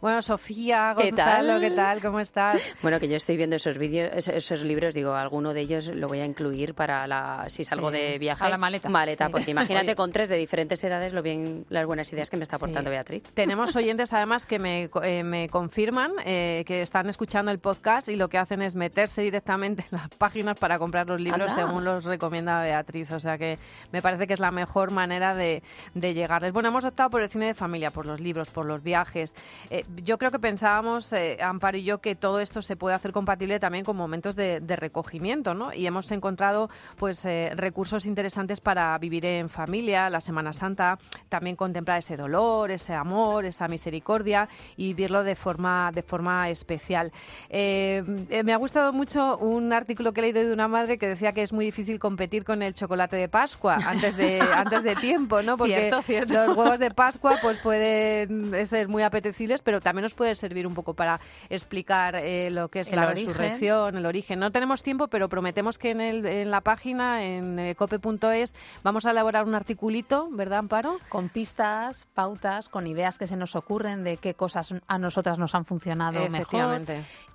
Bueno, Sofía, ¿qué tal? ¿qué tal? ¿Cómo estás? Bueno, que yo estoy viendo esos vídeos, esos, libros, digo, alguno de ellos lo voy a incluir para la, si salgo de viaje. A la maleta. Maleta, porque imagínate con tres de diferentes edades lo bien, las buenas ideas que me está aportando Beatriz. Tenemos oyentes además que me, eh, me confirman eh, que están escuchando el podcast y lo que hacen es meterse directamente en las páginas para comprar los libros según los recomienda Beatriz. O sea que me parece que es la mejor manera de, de llegarles. Bueno, hemos optado por el cine de familia, por los libros, por los viajes. Eh, yo creo que pensábamos, eh, Amparo y yo, que todo esto se puede hacer compatible también con momentos de, recogimiento, ¿no? Y hemos encontrado pues eh, recursos interesantes para vivir en familia, la Semana Santa, también contemplar ese dolor, ese amor, esa misericordia y vivirlo de forma, de forma especial. Eh, me ha gustado mucho un artículo que he leído de una madre que decía que es muy difícil competir con el chocolate de Pascua antes de, antes de tiempo, ¿no? Porque los huevos de Pascua pues pueden ser muy apetecibles, pero también nos puede servir un poco para explicar eh, lo que es la resurrección, el origen. No tenemos tiempo, pero prometemos que en, el, en la página, en eh, cope.es, vamos a elaborar un articulito, ¿verdad, Amparo? Con pistas, pautas, con ideas que se nos ocurren de qué cosas a nosotras nos han funcionado mejor.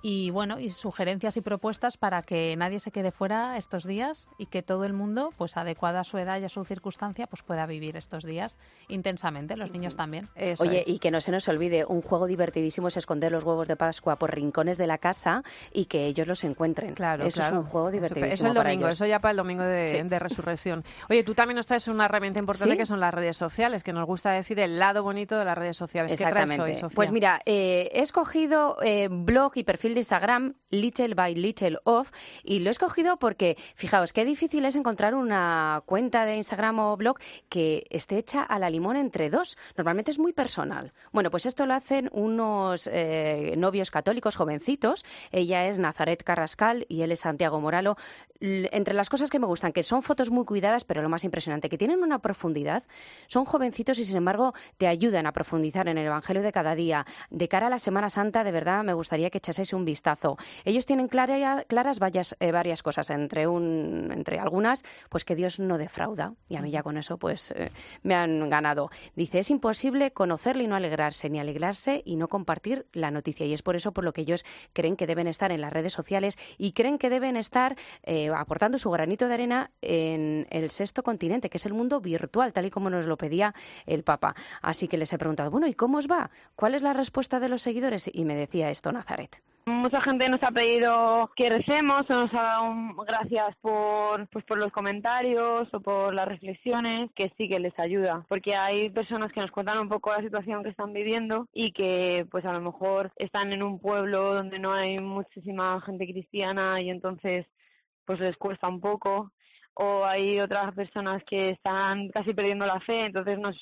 Y bueno, y sugerencias y propuestas para que nadie se quede fuera estos días y que todo el mundo, pues adecuado a su edad y a su circunstancia, pues pueda vivir estos días intensamente, los niños también. Oye, y que no se nos olvide, un juego divertidísimo es esconder los huevos de Pascua por rincones de la casa y que ellos los encuentren. Claro, eso es un juego divertido. Eso, el domingo, eso ya para el domingo de, resurrección. Oye, tú también nos traes una herramienta importante que son las redes sociales, que nos gusta decir el lado bonito de las redes sociales. ¿Qué traes hoy, Sofía? Pues mira, eh, he escogido eh, blog y perfil de Instagram Little by Little Off y lo he escogido porque, fijaos, qué difícil es encontrar una cuenta de Instagram o blog que esté hecha a la limón entre dos. Normalmente es muy personal. Bueno, pues esto lo hacen unos eh, novios católicos jovencitos. Ella es Nazaret Carrascal y él es Santiago Moralo. entre las cosas que me gustan, que son fotos muy cuidadas, pero lo más impresionante, que tienen una profundidad. Son jovencitos y, sin embargo, te ayudan a profundizar en el Evangelio de cada día. De cara a la Semana Santa, de verdad, me gustaría que echaseis un vistazo. Ellos tienen claras varias, eh, varias cosas, entre, un, entre algunas, pues que Dios no defrauda. Y a mí ya con eso, pues, eh, me han ganado. Dice, es imposible conocerle y no alegrarse, ni alegrarse y no compartir la noticia. Y es por eso por lo que ellos creen que deben estar en las redes sociales y creen que deben estar eh, aportando su granito de arena en el sexto continente, que es el mundo virtual, tal y como nos lo pedía el Papa. Así que les he preguntado, bueno, ¿y cómo os va? ¿Cuál es la respuesta de los seguidores? Y me decía esto Nazaret. Mucha gente nos ha pedido que recemos, o nos ha dado gracias por, pues por los comentarios o por las reflexiones, que sí que les ayuda, porque hay personas que nos cuentan un poco la situación que están viviendo y que pues a lo mejor están en un pueblo donde no hay muchísima gente cristiana y entonces pues les cuesta un poco o hay otras personas que están casi perdiendo la fe, entonces nos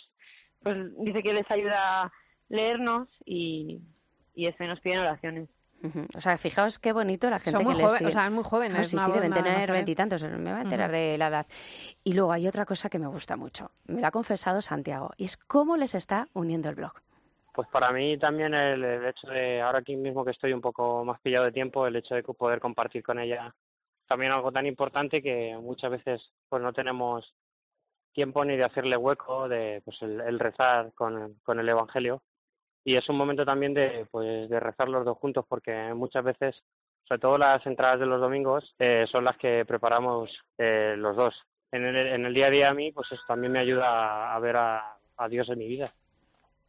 pues dice que les ayuda leernos y, y eso y nos piden oraciones. O sea, fijaos qué bonito la gente que les O sea, muy jóvenes. sí, sí, deben tener veintitantos, me voy a enterar de la edad. Y luego hay otra cosa que me gusta mucho, me lo ha confesado Santiago, y es cómo les está uniendo el blog. Pues para mí también el, hecho de, ahora aquí mismo que estoy un poco más pillado de tiempo, el hecho de poder compartir con ella también algo tan importante que muchas veces pues no tenemos tiempo ni de hacerle hueco de pues el, rezar con, con el Evangelio y es un momento también de, pues, de rezar los dos juntos porque muchas veces, sobre todo las entradas de los domingos, eh, son las que preparamos eh, los dos. En el, en el día a día a mí, pues eso también me ayuda a, ver a Dios en mi vida.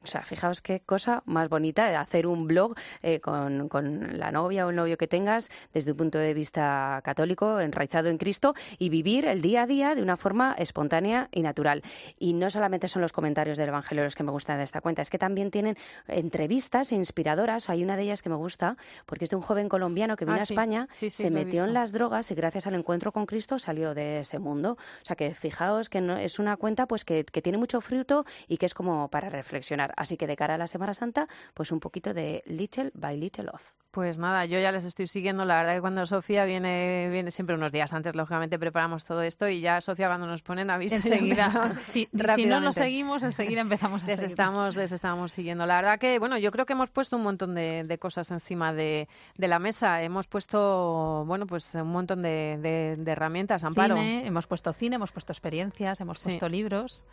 O sea, fijaos qué cosa más bonita de hacer un blog eh, con, con, la novia o el novio que tengas desde un punto de vista católico, enraizado en Cristo, y vivir el día a día de una forma espontánea y natural. Y no solamente son los comentarios del Evangelio los que me gustan de esta cuenta, es que también tienen entrevistas inspiradoras. Hay una de ellas que me gusta porque es de un joven colombiano que vino ah, a España, se metió en las drogas y gracias al encuentro con Cristo salió de ese mundo. O sea que fijaos que no, es una cuenta pues que, que tiene mucho fruto y que es como para reflexionar. Así que de cara a la Semana Santa, pues un poquito de Little by Little Off. Pues nada, yo ya les estoy siguiendo. La verdad que cuando Sofía viene, viene siempre unos días antes, lógicamente preparamos todo esto y ya Sofía cuando nos ponen aviso. Enseguida. si, si no nos seguimos, enseguida empezamos a les estamos, les estamos siguiendo. La verdad que, bueno, yo creo que hemos puesto un montón de, cosas encima de, la mesa. Hemos puesto, bueno, pues un montón de, herramientas, Amparo. hemos puesto cine, hemos puesto experiencias, hemos puesto libros.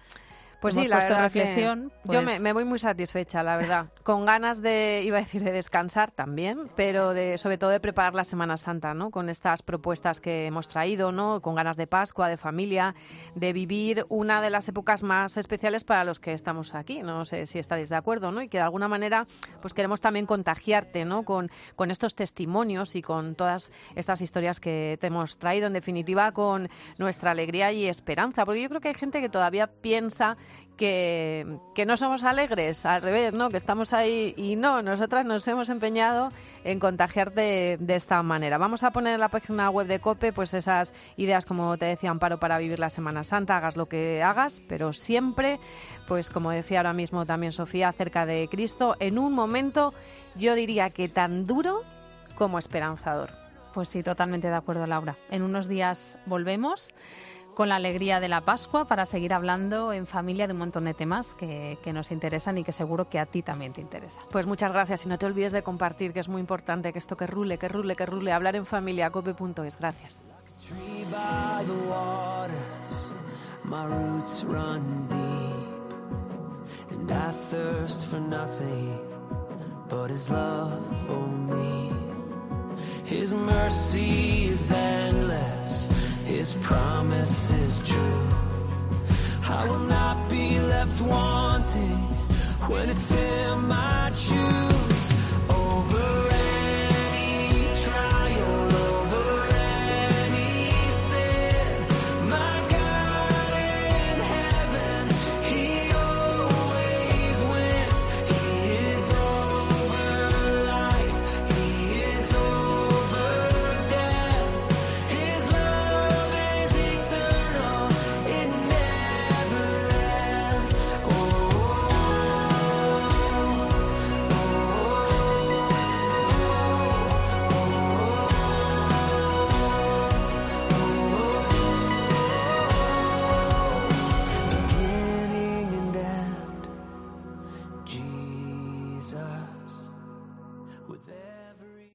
Pues sí, la verdad reflexión. Yo pues me, voy muy satisfecha, la verdad. Con ganas de, iba a decir, de descansar también, pero de, sobre todo de preparar la Semana Santa, ¿no? Con estas propuestas que hemos traído, ¿no? Con ganas de Pascua, de familia, de vivir una de las épocas más especiales para los que estamos aquí. No sé si estaréis de acuerdo, ¿no? Y que de alguna manera, pues queremos también contagiarte, ¿no? Con, con estos testimonios y con todas estas historias que te hemos traído, en definitiva, con nuestra alegría y esperanza. Porque yo creo que hay gente que todavía piensa que, no somos alegres, al revés, ¿no? Que estamos ahí y no, nosotras nos hemos empeñado en contagiarte de, esta manera. Vamos a poner en la página web de COPE pues esas ideas, como te decía Amparo, para vivir la Semana Santa, hagas lo que hagas, pero siempre, pues como decía ahora mismo también Sofía, acerca de Cristo, en un momento yo diría que tan duro como esperanzador. Pues sí, totalmente de acuerdo, Laura. En unos días volvemos con la alegría de la Pascua para seguir hablando en familia de un montón de temas que, nos interesan y que seguro que a ti también te interesa. Pues muchas gracias y no te olvides de compartir, que es muy importante que esto que rule, que rule, que rule, hablar en familia, cope.es. Gracias. His promise is true. I will not be left wanting when it's Him I choose